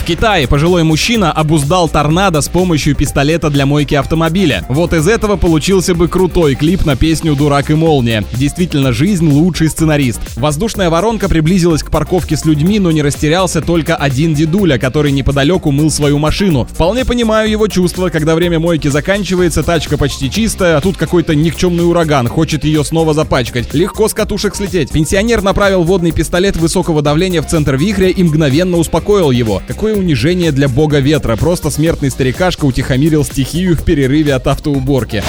В Китае пожилой мужчина обуздал торнадо с помощью пистолета для мойки автомобиля. Вот из этого получился бы крутой клип на песню «Дурак и молния». Действительно, жизнь лучший сценарист. Воздушная воронка приблизилась к парковке с людьми, но не растерялся только один дедуля, который неподалеку мыл свою машину. Вполне понимаю его чувства, когда время мойки заканчивается, тачка почти чистая, а тут какой-то никчемный ураган, хочет ее снова запачкать. Легко с катушек слететь. Пенсионер направил водный пистолет высокого давления в центр вихря и мгновенно успокоил его. Какой Какое унижение для бога ветра. Просто смертный старикашка утихомирил стихию в перерыве от автоуборки.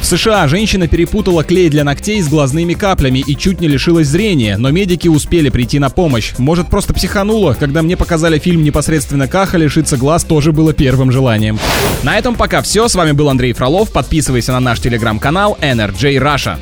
В США женщина перепутала клей для ногтей с глазными каплями и чуть не лишилась зрения, но медики успели прийти на помощь. Может, просто психанула? Когда мне показали фильм непосредственно Каха, лишиться глаз тоже было первым желанием. На этом пока все. С вами был Андрей Фролов. Подписывайся на наш телеграм-канал NRJ Russia.